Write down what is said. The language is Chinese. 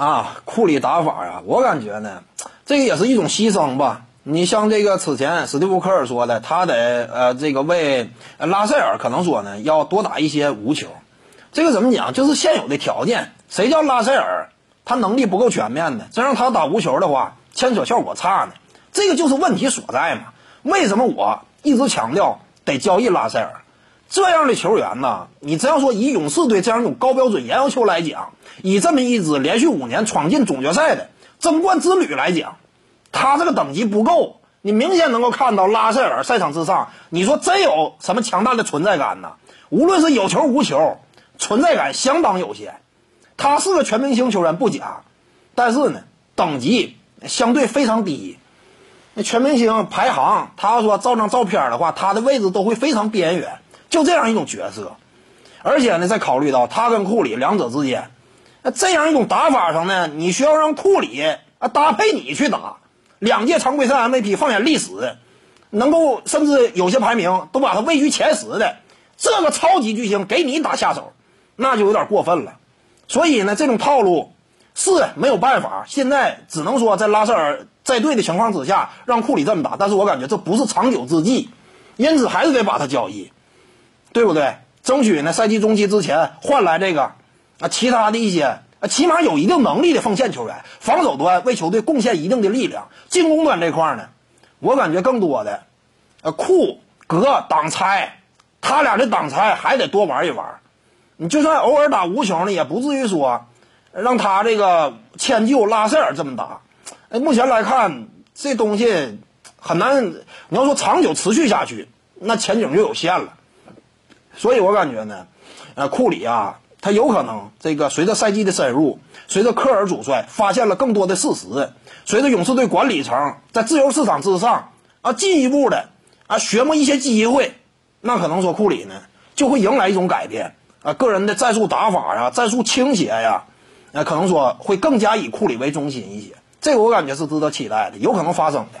啊，库里打法啊，我感觉呢，这个也是一种牺牲吧。你像这个此前史蒂夫科尔说的，他得呃这个为拉塞尔可能说呢要多打一些无球。这个怎么讲？就是现有的条件，谁叫拉塞尔他能力不够全面呢？真让他打无球的话，牵扯效果差呢。这个就是问题所在嘛。为什么我一直强调得交易拉塞尔？这样的球员呢，你真要说以勇士队这样一种高标准严要求来讲，以这么一支连续五年闯进总决赛的争冠之旅来讲，他这个等级不够。你明显能够看到拉塞尔赛场之上，你说真有什么强大的存在感呢？无论是有球无球。存在感相当有限，他是个全明星球员不假，但是呢，等级相对非常低。那全明星排行，他要说照张照片的话，他的位置都会非常边缘，就这样一种角色。而且呢，再考虑到他跟库里两者之间，那这样一种打法上呢，你需要让库里啊搭配你去打，两届常规赛 MVP 放眼历史，能够甚至有些排名都把他位居前十的这个超级巨星给你打下手。那就有点过分了，所以呢，这种套路是没有办法。现在只能说在拉塞尔在队的情况之下，让库里这么打。但是我感觉这不是长久之计，因此还是得把他交易，对不对？争取呢赛季中期之前换来这个啊其他的一些啊起码有一定能力的锋线球员，防守端为球队贡献一定的力量，进攻端这块呢，我感觉更多的呃库格挡拆，他俩的挡拆还得多玩一玩。你就算偶尔打无球呢，也不至于说让他这个迁就拉塞尔这么打。哎，目前来看，这东西很难。你要说长久持续下去，那前景就有限了。所以我感觉呢，呃，库里啊，他有可能这个随着赛季的深入，随着科尔主帅发现了更多的事实，随着勇士队管理层在自由市场之上啊进一步的啊寻摸一些机会，那可能说库里呢就会迎来一种改变。啊，个人的战术打法呀，战术倾斜呀，那可能说会更加以库里为中心一些，这个我感觉是值得期待的，有可能发生的。